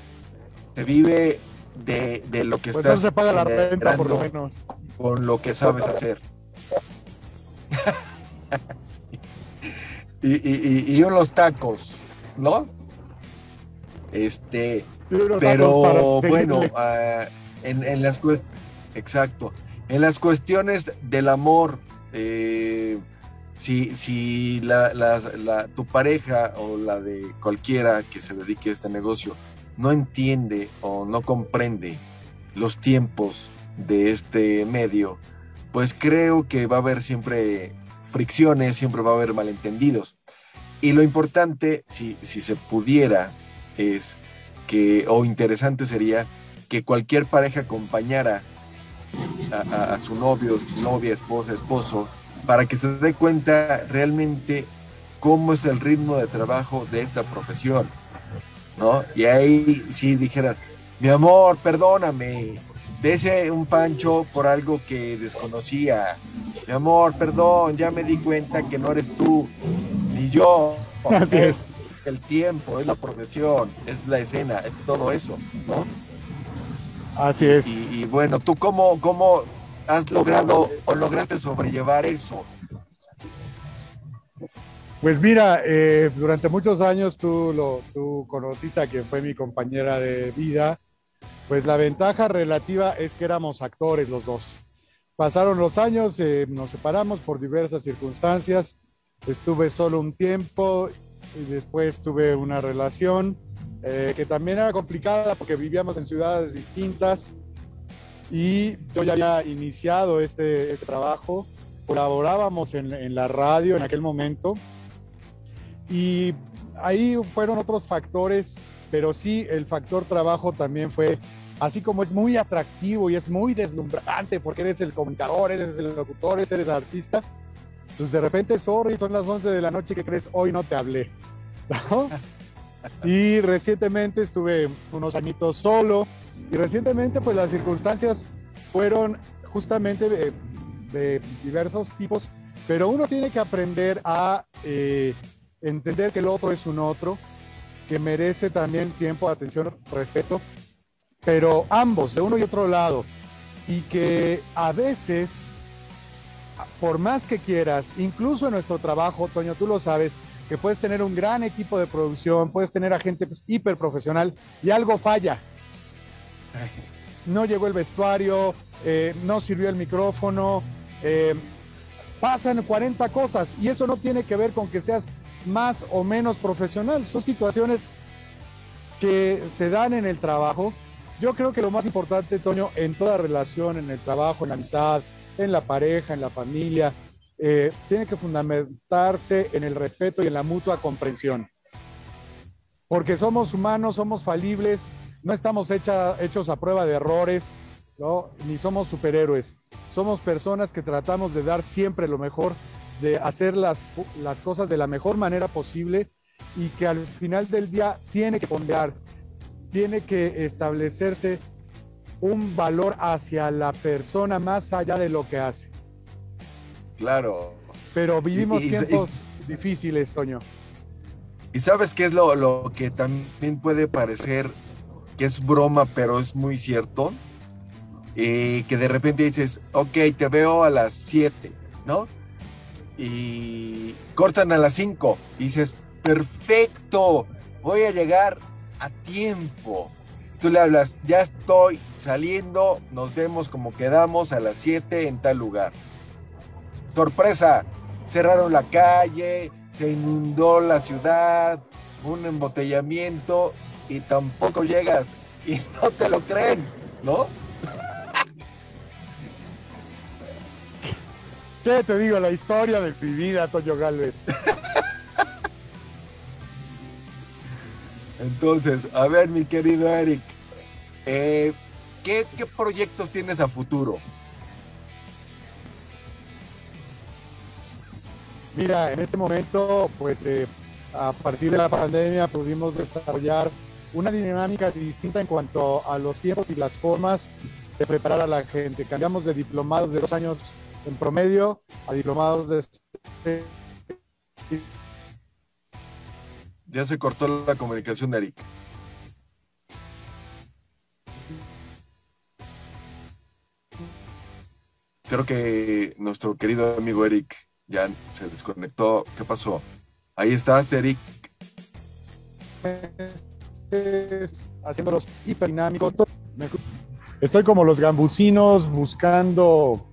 Se vive de, lo que pues estás.
No se paga la renta, por lo menos.
Con lo que sabes hacer. y, unos tacos, ¿no? Este, pero bueno, ah, en, las cuestiones, exacto, en las cuestiones del amor, eh, si, si la, tu pareja o la de cualquiera que se dedique a este negocio no entiende o no comprende los tiempos de este medio, pues creo que va a haber siempre fricciones, siempre va a haber malentendidos. Y lo importante, si, si se pudiera, es que, o interesante sería que cualquier pareja acompañara a, su novio, novia, esposa, esposo, para que se dé cuenta realmente cómo es el ritmo de trabajo de esta profesión, ¿no? Y ahí sí dijera, mi amor, perdóname, dese un pancho por algo que desconocía. Mi amor, perdón, ya me di cuenta que no eres tú, ni yo.
Así es.
El tiempo, es la profesión, es la escena, es todo eso, ¿no?
Así es.
Y, bueno, ¿tú cómo, cómo has logrado o lograste sobrellevar eso?
Pues mira, eh, durante muchos años tú, lo, tú conociste a quien fue mi compañera de vida pues la ventaja relativa es que éramos actores los dos. Pasaron los años, eh, nos separamos por diversas circunstancias. Estuve solo un tiempo y después tuve una relación eh, que también era complicada porque vivíamos en ciudades distintas y yo ya había iniciado este, este trabajo, colaborábamos en, en la radio en aquel momento y ahí fueron otros factores pero sí el factor trabajo también fue, así como es muy atractivo y es muy deslumbrante porque eres el comunicador, eres el locutor, eres el artista, pues de repente, sorry, son las 11 de la noche que crees, hoy no te hablé. Y recientemente estuve unos añitos solo y recientemente pues las circunstancias fueron justamente de, diversos tipos, pero uno tiene que aprender a eh, entender que el otro es un otro, que merece también tiempo, atención, respeto, pero ambos, de uno y otro lado, y que a veces, por más que quieras, incluso en nuestro trabajo, Toño, tú lo sabes, que puedes tener un gran equipo de producción, puedes tener a gente pues, hiper profesional y algo falla. No llegó el vestuario, eh, no sirvió el micrófono, eh, pasan 40 cosas y eso no tiene que ver con que seas más o menos profesional. Son situaciones que se dan en el trabajo. Yo creo que lo más importante, Toño, en toda relación, en el trabajo, en la amistad, en la pareja, en la familia, eh, tiene que fundamentarse en el respeto y en la mutua comprensión. Porque somos humanos, somos falibles, no estamos hechos a prueba de errores, ¿no? ni somos superhéroes. Somos personas que tratamos de dar siempre lo mejor de hacer las, las cosas de la mejor manera posible y que al final del día tiene que pondear, tiene que establecerse un valor hacia la persona más allá de lo que hace.
Claro.
Pero vivimos tiempos difíciles, Toño.
Y sabes qué es lo, lo, que también puede parecer que es broma, pero es muy cierto. Eh, que de repente dices, ok, te veo a las 7, ¿no? y cortan a las 5 y dices, perfecto, voy a llegar a tiempo. Tú le hablas, ya estoy saliendo, nos vemos como quedamos a las 7 en tal lugar. Sorpresa, cerraron la calle, se inundó la ciudad, un embotellamiento y tampoco llegas y no te lo creen, ¿no?
¿Qué te digo? La historia de mi vida, Toño Galvez.
Entonces, a ver, mi querido Eric, eh, ¿qué, ¿qué proyectos tienes a futuro?
Mira, en este momento, pues eh, a partir de la pandemia pudimos desarrollar una dinámica distinta en cuanto a los tiempos y las formas de preparar a la gente. Cambiamos de diplomados de dos años en promedio a diplomados de...
Ya se cortó la comunicación de Eric. Creo que nuestro querido amigo Eric ya se desconectó. ¿Qué pasó? Ahí estás, Eric.
Haciéndolos hiperdinámicos. Estoy como los gambusinos buscando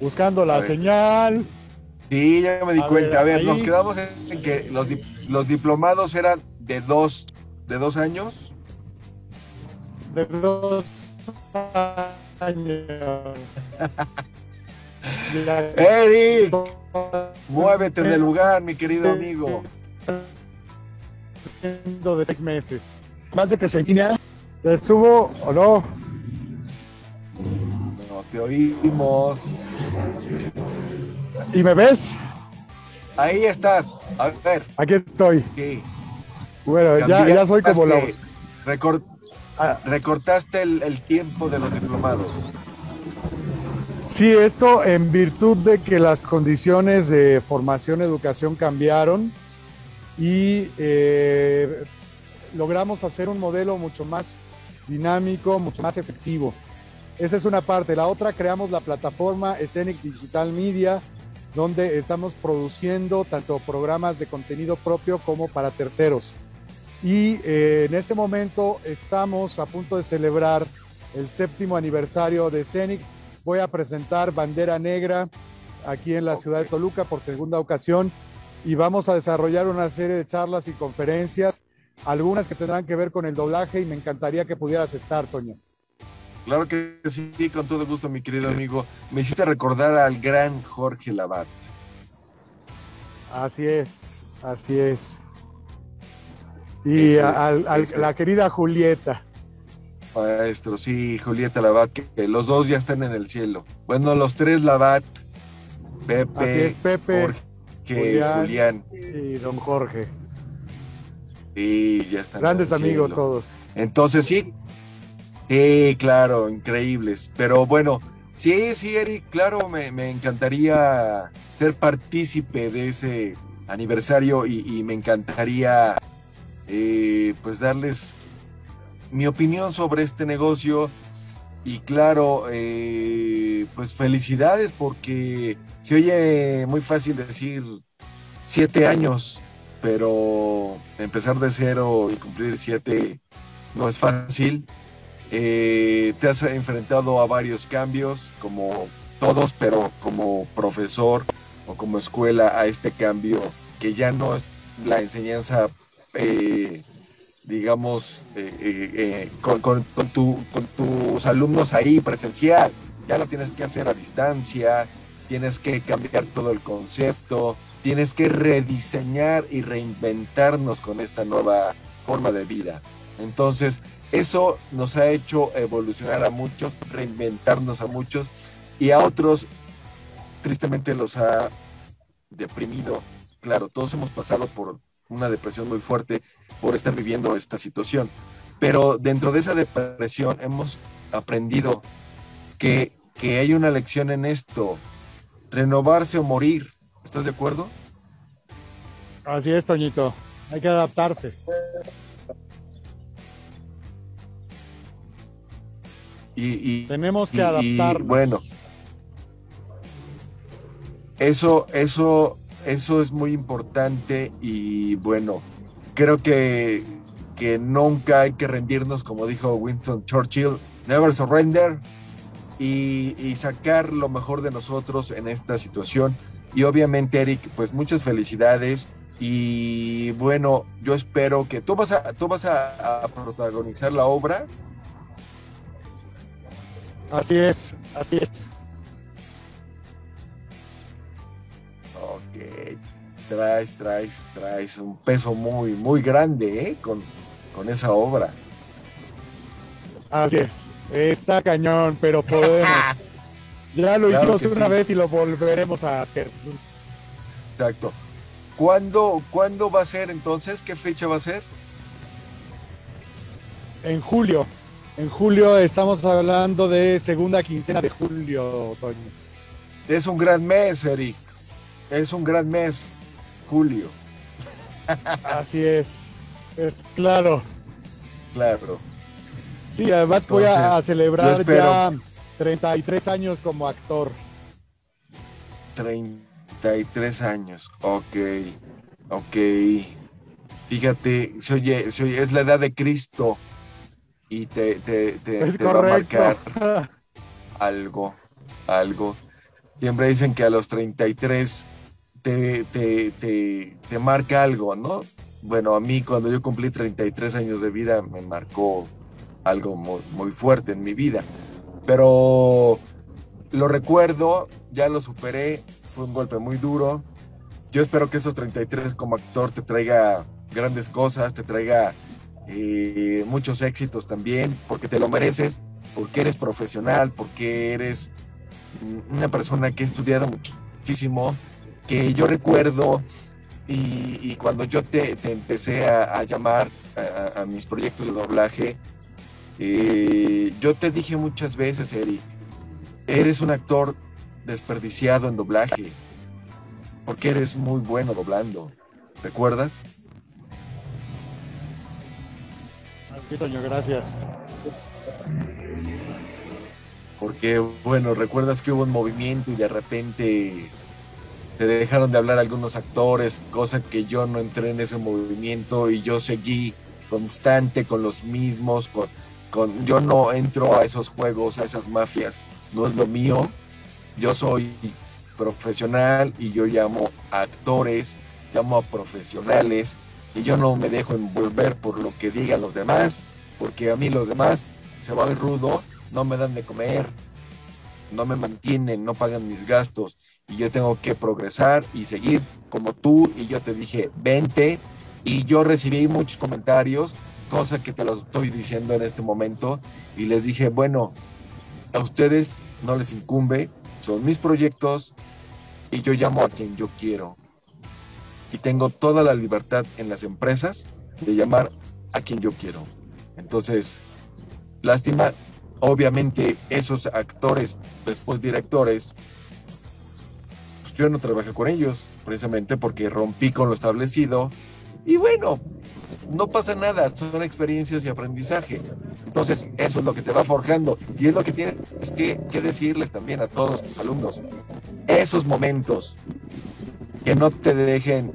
buscando la señal.
Sí, ya me di cuenta. a ver, nos quedamos en que los, los diplomados eran de dos, de dos años.
De dos años.
Eric, muévete del lugar, mi querido amigo.
De seis meses. Más de que se estuvo o no.
No te oímos.
¿Y me ves?
Ahí estás. A ver.
Aquí estoy.
Sí.
Bueno, ya, ya, soy como la.
Ah. Recortaste el, el tiempo de los diplomados.
Sí, esto en virtud de que las condiciones de formación educación cambiaron y eh, logramos hacer un modelo mucho más dinámico, mucho más efectivo. Esa es una parte. La otra, creamos la plataforma Scenic Digital Media, donde estamos produciendo tanto programas de contenido propio como para terceros. Y eh, en este momento estamos a punto de celebrar el séptimo aniversario de Scenic voy a presentar Bandera Negra aquí en la ciudad de Toluca por segunda ocasión y vamos a desarrollar una serie de charlas y conferencias, algunas que tendrán que ver con el doblaje y me encantaría que pudieras estar, Toño.
Claro que sí, con todo gusto, mi querido amigo. Me hiciste recordar al gran Jorge Labat.
Así es, así es. Y a, la querida Julieta.
Maestro, sí, Julieta Labat, que los dos ya están en el cielo. Bueno, los tres Labat, Pepe,
Así es, Pepe
Jorge, Julián,
y don Jorge.
Sí, ya están.
Grandes amigos todos.
Entonces sí, sí, claro, increíbles. Pero bueno, sí, sí, Eric, claro, me, encantaría ser partícipe de ese aniversario y, me encantaría eh, pues darles mi opinión sobre este negocio y claro, eh, pues felicidades porque se oye muy fácil decir siete años, pero empezar de cero y cumplir siete no es fácil. Eh, te has enfrentado a varios cambios, como todos, pero como profesor o como escuela a este cambio que ya no es la enseñanza eh, digamos, eh, eh, eh, con, tus alumnos ahí presencial. Ya lo tienes que hacer a distancia, tienes que cambiar todo el concepto, tienes que rediseñar y reinventarnos con esta nueva forma de vida. Entonces, eso nos ha hecho evolucionar a muchos, reinventarnos a muchos y a otros, tristemente los ha deprimido. Claro, todos hemos pasado por una depresión muy fuerte por estar viviendo esta situación. Pero dentro de esa depresión hemos aprendido que, hay una lección en esto, renovarse o morir. ¿Estás de acuerdo?
Así es, Toñito. Hay que adaptarse.
Y,
tenemos que adaptarnos.
bueno, eso, eso eso es muy importante y bueno, creo que, que nunca hay que rendirnos, como dijo Winston Churchill, never surrender y, sacar lo mejor de nosotros en esta situación. Y obviamente, Eric, pues muchas felicidades. Y bueno, yo espero que tú vas a, tú vas a, protagonizar la obra.
Así es, así es.
Ok, traes, traes, traes un peso muy, muy grande ¿eh? con, con esa obra.
Así es. Está cañón, pero podemos. Ya lo
Claro
hicimos una
sí.
vez y lo volveremos a hacer.
Exacto. ¿Cuándo, ¿Cuándo va a ser entonces? ¿Qué fecha va a ser?
En julio. En julio estamos hablando de segunda quincena de julio, Toño.
Es un gran mes, Eric. Es un gran mes, julio.
Así es. Es claro.
Claro.
Sí, además voy a,
Entonces,
a
yo
celebrar ya 33 años como actor.
33 años. Ok. Ok. Fíjate, se oye, se oye, es la edad de Cristo. Y te, te, te-
Es
te va a marcar algo. Algo. Siempre dicen que a los 33 te, te, te, te marca algo, ¿no? Bueno, a mí cuando yo cumplí 33 años de vida me marcó algo muy, muy fuerte en mi vida. Pero lo recuerdo, ya lo superé, fue un golpe muy duro. Yo espero que esos 33 como actor te traiga grandes cosas, te traiga eh, muchos éxitos también, porque te lo mereces, porque eres profesional, porque eres una persona que ha estudiado muchísimo, que yo recuerdo y, y cuando yo te, te empecé a, a llamar a, a mis proyectos de doblaje, eh, yo te dije muchas veces, Eric, eres un actor desperdiciado en doblaje, porque eres muy bueno doblando, ¿recuerdas?
Sí, Toño, gracias.
Porque, bueno, recuerdas que hubo un movimiento y de repente te dejaron de hablar algunos actores, cosa que yo no entré en ese movimiento y yo seguí constante con los mismos, con, yo no entro a esos juegos, a esas mafias, no es lo mío. Yo soy profesional y yo llamo a actores, llamo a profesionales y yo no me dejo envolver por lo que digan los demás, porque a mí los demás se va a ver rudo, no me dan de comer, no me mantienen, no pagan mis gastos y yo tengo que progresar y seguir como tú y yo te dije, vente y yo recibí muchos comentarios, cosa que te lo estoy diciendo en este momento y les dije, bueno, a ustedes no les incumbe, son mis proyectos y yo llamo a quien yo quiero. Y tengo toda la libertad en las empresas de llamar a quien yo quiero. Entonces, lástima, obviamente esos actores, después directores, pues yo no trabajé con ellos, precisamente porque rompí con lo establecido. Y bueno, no pasa nada, son experiencias y aprendizaje. Entonces, eso es lo que te va forjando. Y es lo que tienes que, que decirles también a todos tus alumnos. Esos momentos que no te dejen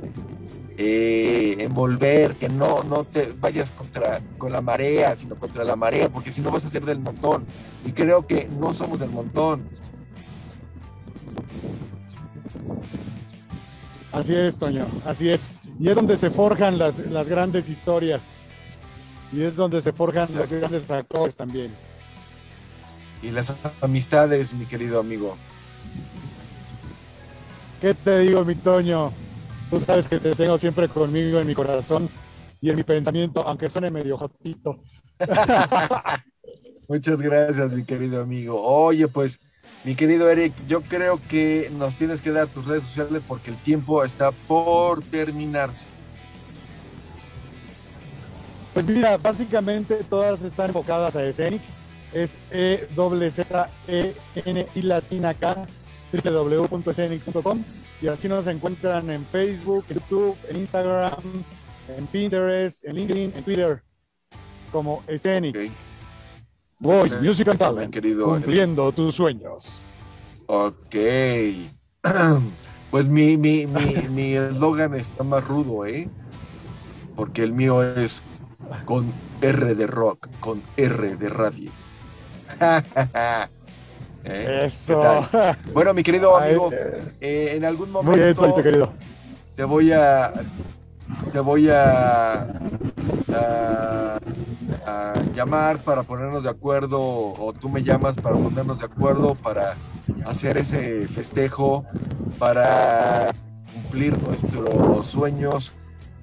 eh, envolver, que no, no te vayas contra con la marea, sino contra la marea, porque si no vas a ser del montón. Y creo que no somos del montón.
Así es, Toño, así es. Y es donde se forjan las, las grandes historias. Y es donde se forjan los
Exacto.
grandes actores también.
Y las amistades, mi querido amigo.
¿Qué te digo, mi Toño? Tú sabes que te tengo siempre conmigo en mi corazón y en mi pensamiento, aunque suene medio jotito.
Muchas gracias, mi querido amigo. Oye, pues, mi querido Eric, yo creo que nos tienes que dar tus redes sociales porque el tiempo está por terminarse.
Pues mira, básicamente todas están enfocadas a Scenic. Es E W Z E N I latina K www.scenic.com y así nos encuentran en Facebook, en YouTube, en Instagram, en Pinterest, en LinkedIn, en Twitter como Scenic.
¿ok?
Voice,
Ok,
Music and Talent,
querido
cumpliendo tus sueños.
Ok. Pues mi mi mi mi eslogan está más rudo, ¿eh? Porque el mío es con R de rock, con R de radio. ¿Eh?
Eso.
Bueno, mi querido amigo,
eh,
eh, en algún
bien,
momento
querido.
te voy a te voy a, a- llamar para ponernos de acuerdo o tú me llamas para ponernos de acuerdo para hacer ese festejo para cumplir nuestros sueños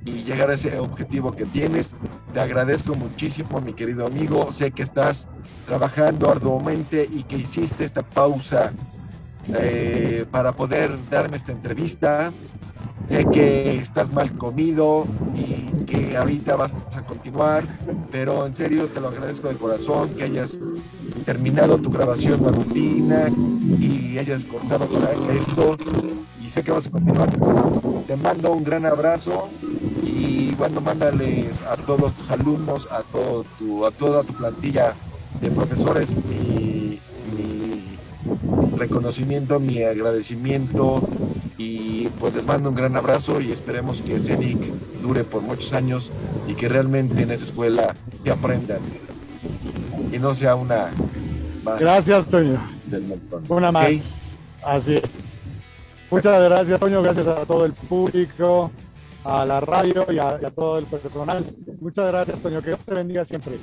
y llegar a ese objetivo que tienes. Te agradezco muchísimo, mi querido amigo. Sé que estás trabajando arduamente y que hiciste esta pausa eh, para poder darme esta entrevista. Sé que estás mal comido y que ahorita vas a continuar, pero en serio te lo agradezco de corazón que hayas terminado tu grabación matutina y hayas cortado para esto y sé que vas a continuar. Te mando un gran abrazo y bueno, mándales a todos tus alumnos, a, todo tu, a toda tu plantilla de profesores mi, mi reconocimiento, mi agradecimiento y pues les mando un gran abrazo y esperemos que CENIC dure por muchos años y que realmente en esa escuela se aprendan y no sea una más
Gracias, Toño.
del montón.
Una más. Así es. Muchas gracias, Toño. Gracias a todo el público, a la radio y a, y a todo el personal. Muchas gracias, Toño. Que Dios te bendiga siempre.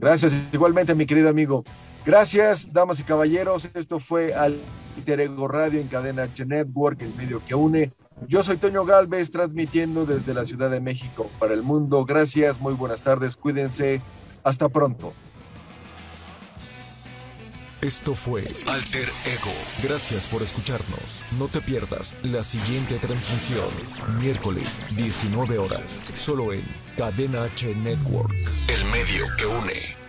Gracias, igualmente, mi querido amigo. Gracias, damas y caballeros. Esto fue Alter Ego Radio en Cadena H Network, el medio que une. Yo soy Toño Galvez, transmitiendo desde la Ciudad de México para el mundo. Gracias, muy buenas tardes, cuídense. Hasta pronto.
Esto fue Alter Ego. Gracias por escucharnos. No te pierdas la siguiente transmisión, miércoles 19 horas, solo en Cadena H Network, el medio que une.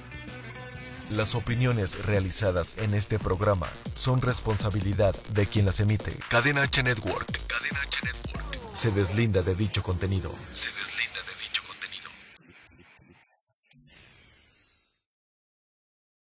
Las opiniones realizadas en este programa son responsabilidad de quien las emite. Cadena H Network. Cadena H Network. Se deslinda de dicho contenido. Se